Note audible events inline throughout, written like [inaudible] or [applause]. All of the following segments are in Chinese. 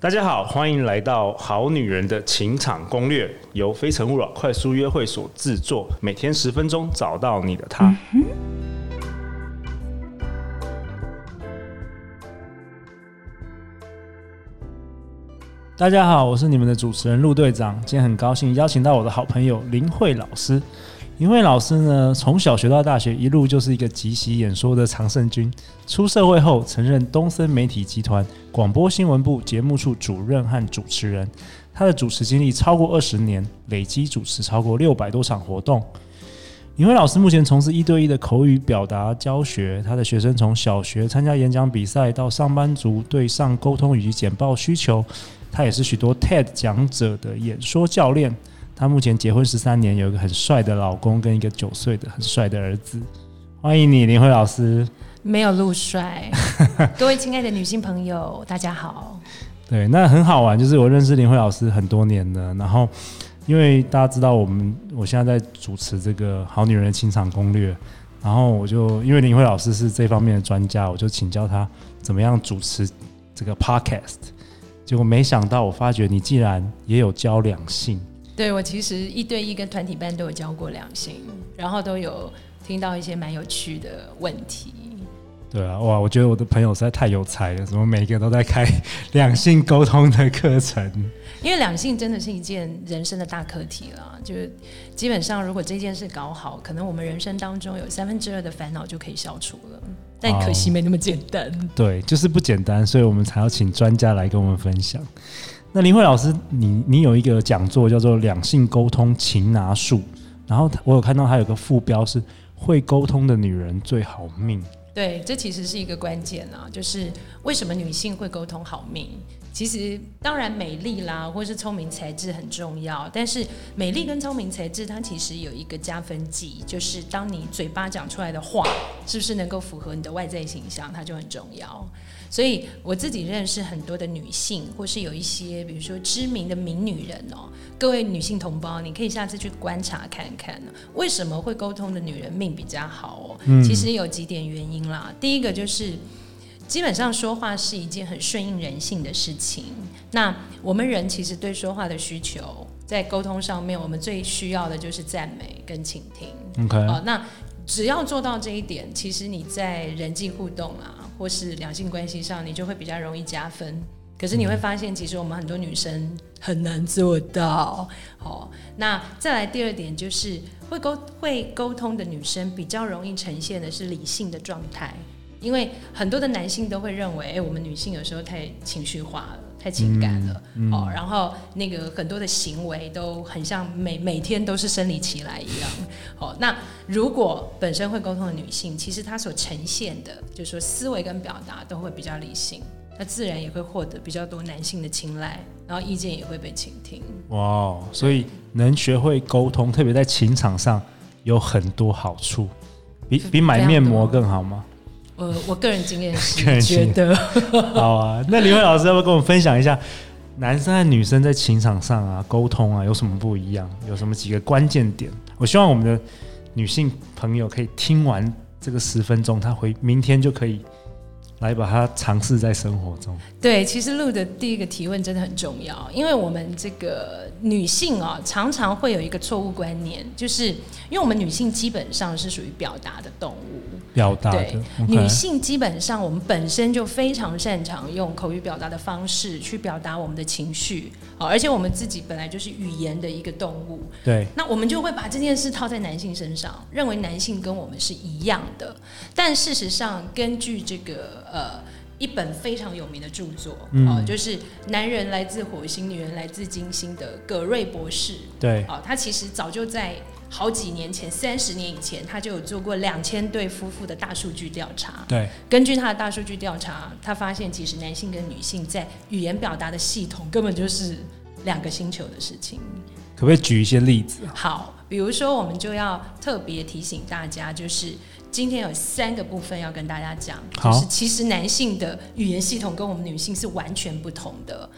大家好，欢迎来到《好女人的情场攻略》，由非诚勿扰快速约会所制作，每天十分钟，找到你的他。大家好，我是你们的主持人陆队长，今天很高兴邀请到我的好朋友林慧老师。林慧老师呢，从小学到大学，一路就是一个即席演说的常胜军。出社会后，曾任东森媒体集团广播新闻部节目处主任和主持人。他的主持经历超过二十年，累积主持超过六百多场活动。林慧老师目前从事一对一的口语表达教学，他的学生从小学参加演讲比赛，到上班族对上沟通以及简报需求，他也是许多 TED 讲者的演说教练。她目前结婚十三年，有一个很帅的老公跟一个九岁的很帅的儿子。欢迎你，林慧老师。没有陆帅。各位亲爱的女性朋友，大家好。[laughs] 对，那很好玩，就是我认识林慧老师很多年了。然后，因为大家知道我们，我现在在主持这个《好女人的情场攻略》，然后我就因为林慧老师是这方面的专家，我就请教他怎么样主持这个 Podcast。结果没想到，我发觉你既然也有教两性。对，我其实一对一跟团体班都有教过两性，然后都有听到一些蛮有趣的问题。对啊，哇，我觉得我的朋友实在太有才了，怎么每个都在开 [laughs] 两性沟通的课程？[laughs] 因为两性真的是一件人生的大课题了，就是基本上如果这件事搞好，可能我们人生当中有三分之二的烦恼就可以消除了。但可惜没那么简单。哦，对，就是不简单，所以我们才要请专家来跟我们分享。那林慧老师，你你有一个讲座叫做《两性沟通擒拿术》，然后我有看到它有个副标是“会沟通的女人最好命”。对，这其实是一个关键啊，就是为什么女性会沟通好命？其实当然美丽啦，或是聪明才智很重要，但是美丽跟聪明才智它其实有一个加分剂，就是当你嘴巴讲出来的话是不是能够符合你的外在形象，它就很重要。所以我自己认识很多的女性，或是有一些，比如说知名的名女人哦。各位女性同胞，你可以下次去观察看看，为什么会沟通的女人命比较好哦？其实有几点原因啦。第一个就是，基本上说话是一件很顺应人性的事情。那我们人其实对说话的需求，在沟通上面，我们最需要的就是赞美跟倾听。OK，哦，那只要做到这一点，其实你在人际互动啊。或是两性关系上，你就会比较容易加分。可是你会发现，其实我们很多女生很难做到。好，那再来第二点就是，会沟会沟通的女生比较容易呈现的是理性的状态，因为很多的男性都会认为，哎，我们女性有时候太情绪化了。太情感了，嗯嗯、哦，然后那个很多的行为都很像每每天都是生理期来一样，哦，那如果本身会沟通的女性，其实她所呈现的，就是说思维跟表达都会比较理性，她自然也会获得比较多男性的青睐，然后意见也会被倾听。哇，所以能学会沟通，特别在情场上有很多好处，比比买面膜更好吗？呃，我个人经验是 [laughs] 觉得 [laughs] 好啊。那李慧老师要不要跟我们分享一下，男生和女生在情场上啊沟通啊有什么不一样？有什么几个关键点？我希望我们的女性朋友可以听完这个十分钟，她回明天就可以。来把它尝试在生活中。对，其实录的第一个提问真的很重要，因为我们这个女性啊，常常会有一个错误观念，就是因为我们女性基本上是属于表达的动物。表达的。对，Okay. 女性基本上我们本身就非常擅长用口语表达的方式去表达我们的情绪，而且我们自己本来就是语言的一个动物。对。那我们就会把这件事套在男性身上，认为男性跟我们是一样的，但事实上，根据这个。呃，一本非常有名的著作，哦、嗯呃，就是男人来自火星，女人来自金星的葛瑞博士。对，哦、呃，他其实早就在好几年前，三十年以前，他就有做过两千对夫妇的大数据调查。对，根据他的大数据调查，他发现其实男性跟女性在语言表达的系统根本就是两个星球的事情。可不可以举一些例子？好，比如说，我们就要特别提醒大家，就是。今天有三个部分要跟大家讲，就是其实男性的语言系统跟我们女性是完全不同的。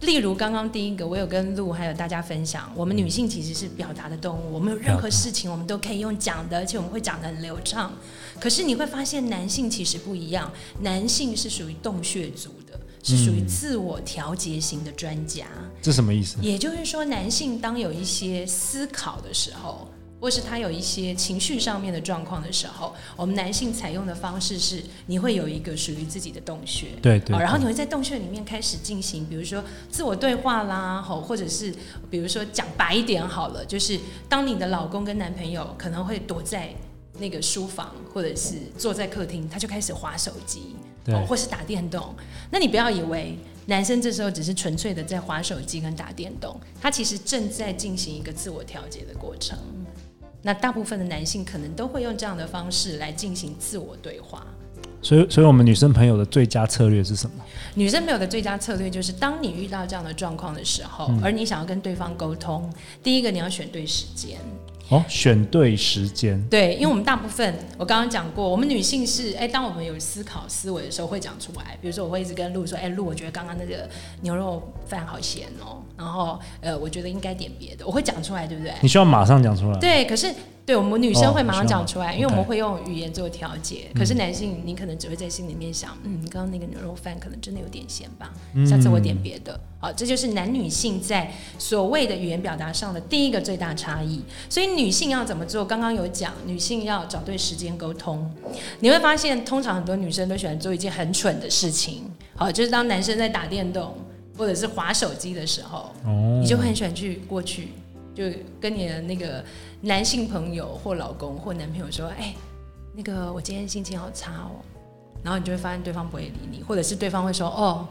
例如刚刚第一个，我有跟露还有大家分享，我们女性其实是表达的动物，我们有任何事情我们都可以用讲的，而且我们会讲的很流畅。可是你会发现男性其实不一样，男性是属于洞穴族的。是属于自我调节型的专家。嗯，这什么意思？也就是说，男性当有一些思考的时候。或是他有一些情绪上面的状况的时候，我们男性采用的方式是，你会有一个属于自己的洞穴，对对，对，然后你会在洞穴里面开始进行，比如说自我对话啦，或者是比如说讲白一点好了，就是当你的老公跟男朋友可能会躲在那个书房，或者是坐在客厅，他就开始划手机，对，或是打电动，那你不要以为男生这时候只是纯粹的在划手机跟打电动，他其实正在进行一个自我调节的过程。那大部分的男性可能都会用这样的方式来进行自我对话，所以，所以我们女生朋友的最佳策略是什么？女生朋友的最佳策略就是，当你遇到这样的状况的时候，嗯，而你想要跟对方沟通，第一个你要选对时间。哦，选对时间。对，因为我们大部分，我刚刚讲过，我们女性是，哎，当我们有思考思维的时候会讲出来。比如说，我会一直跟露说，哎，露，我觉得刚刚那个牛肉饭好咸哦，然后，呃，我觉得应该点别的，我会讲出来，对不对？你需要马上讲出来。对，可是。对，我们女生会马上讲出来，哦，因为我们会用语言做调节。可是男性，你可能只会在心里面想，嗯，刚刚那个牛肉饭可能真的有点咸吧，下次我点别的。好，这就是男女性在所谓的语言表达上的第一个最大差异。所以女性要怎么做？刚刚有讲，女性要找对时间沟通。你会发现，通常很多女生都喜欢做一件很蠢的事情。好，就是当男生在打电动或者是划手机的时候，你就会很喜欢去过去。就跟你的那个男性朋友或老公或男朋友说：“哎，那个我今天心情好差哦。”然后你就会发现对方不会理你，或者是对方会说：“哦。”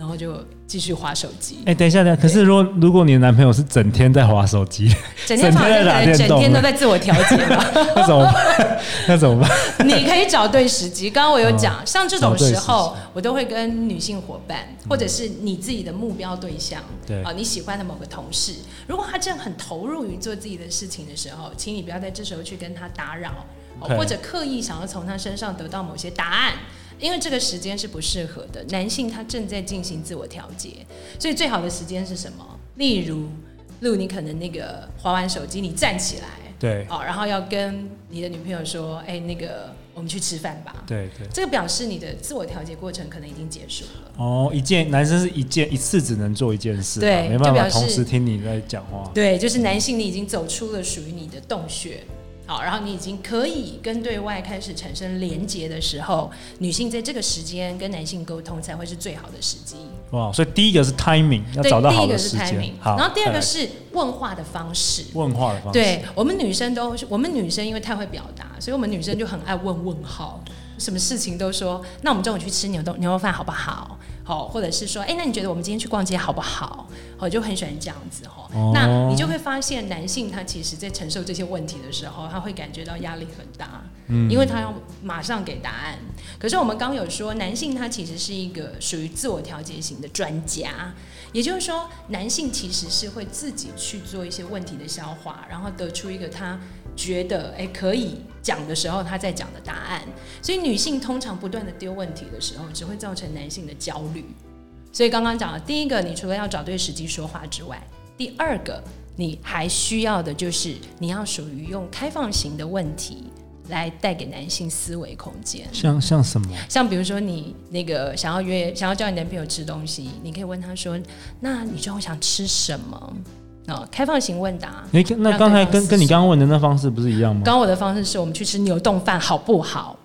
然后就继续划手机。哎，等一下，等一下。可是如果如果你的男朋友是整天在划手机，整天 [laughs] 在打电动，整天都在自我调节 [laughs] 那怎么办？那怎么办？你可以找对时机。刚刚我有讲，哦、像这种时候，我都会跟女性伙伴，或者是你自己的目标对象，对、嗯、啊，你喜欢的某个同事，如果他正很投入于做自己的事情的时候，请你不要在这时候去跟他打扰，哦、或者刻意想要从他身上得到某些答案。因为这个时间是不适合的，男性他正在进行自我调节，所以最好的时间是什么？例如，例如你可能那个划完手机，你站起来，对，哦，然后要跟你的女朋友说，哎，那个我们去吃饭吧。对对，这个表示你的自我调节过程可能已经结束了。哦，一件男生是一件一次只能做一件事，对，没办法同时听你在讲话。对，就是男性你已经走出了属于你的洞穴。好，然后你已经可以跟对外开始产生连接的时候，女性在这个时间跟男性沟通才会是最好的时机。哇，所以第一个是 timing，要找到好的时间。第一个是 timing，好，然后第二个是问话的方式。问话的方式。对，我们女生都，我们女生因为太会表达，所以我们女生就很爱问问号，什么事情都说。那我们中午去吃牛肉牛肉饭好不好？好，或者是说，哎，那你觉得我们今天去逛街好不好？我就很喜欢这样子哈。哦、那你就会发现，男性他其实在承受这些问题的时候，他会感觉到压力很大，嗯，因为他要马上给答案。可是我们刚有说，男性他其实是一个属于自我调节型的专家，也就是说，男性其实是会自己去做一些问题的消化，然后得出一个他觉得哎可以讲的时候，他在讲的答案。所以女性通常不断的丢问题的时候，只会造成男性的焦虑。所以刚刚讲了，第一个，你除了要找对时机说话之外，第二个，你还需要的就是你要属于用开放型的问题来带给男性思维空间。像像什么？像比如说你那个想要约，想要叫你男朋友吃东西，你可以问他说：“那你中午想吃什么？”哦，开放型问答。哎，那刚才跟跟你刚刚问的那方式不是一样吗？刚刚我的方式是我们去吃牛丼饭，好不好？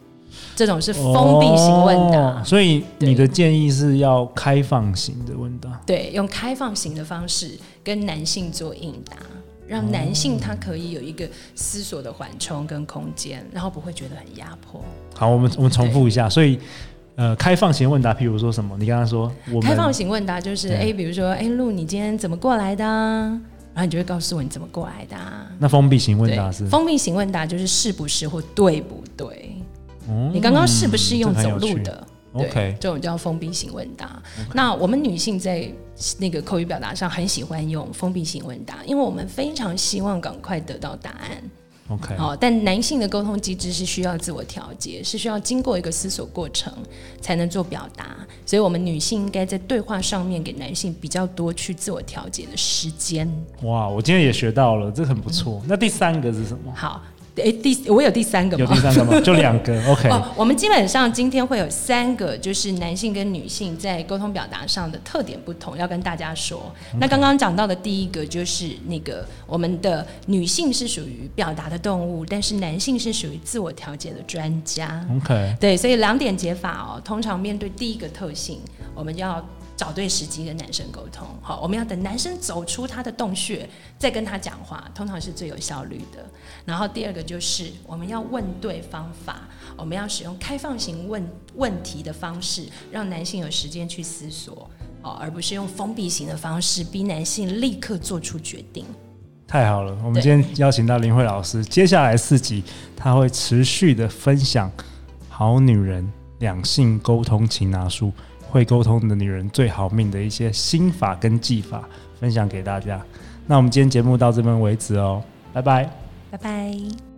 这种是封闭型问答，哦，所以你的建议是要开放型的问答。对，用开放型的方式跟男性做应答，让男性他可以有一个思索的缓冲跟空间，然后不会觉得很压迫。好，我们我们重复一下，所以呃，开放型问答，譬如说什么？你刚刚说我开放型问答就是哎，比如说哎，露，你今天怎么过来的？然后你就会告诉我你怎么过来的。那封闭型问答是？封闭型问答就是是不是或对不对？你刚刚是不是用走路的？对、OK，这种叫封闭型问答。Okay. 那我们女性在那个口语表达上很喜欢用封闭型问答，因为我们非常希望赶快得到答案。OK，好，但男性的沟通机制是需要自我调节，是需要经过一个思索过程才能做表达。所以，我们女性应该在对话上面给男性比较多去自我调节的时间。哇，我今天也学到了，这很不错。嗯、那第三个是什么？好。哎，第我有第三个吗？有第三个吗？就两个，[laughs] OK。哦，我们基本上今天会有三个，就是男性跟女性在沟通表达上的特点不同，要跟大家说。Okay. 那刚刚讲到的第一个就是那个我们的女性是属于表达的动物，但是男性是属于自我调节的专家。OK。对，所以两点解法哦，通常面对第一个特性，我们要。找对时机跟男生沟通，好，我们要等男生走出他的洞穴，再跟他讲话，通常是最有效率的。然后第二个就是我们要问对方法，我们要使用开放型问问题的方式，让男性有时间去思索，哦，而不是用封闭型的方式逼男性立刻做出决定。太好了，我们今天邀请到林慧老师，接下来四集他会持续的分享《好女人两性沟通擒拿术》。会沟通的女人最好命的一些心法跟技法分享给大家。那我们今天节目到这边为止哦，拜拜，拜拜。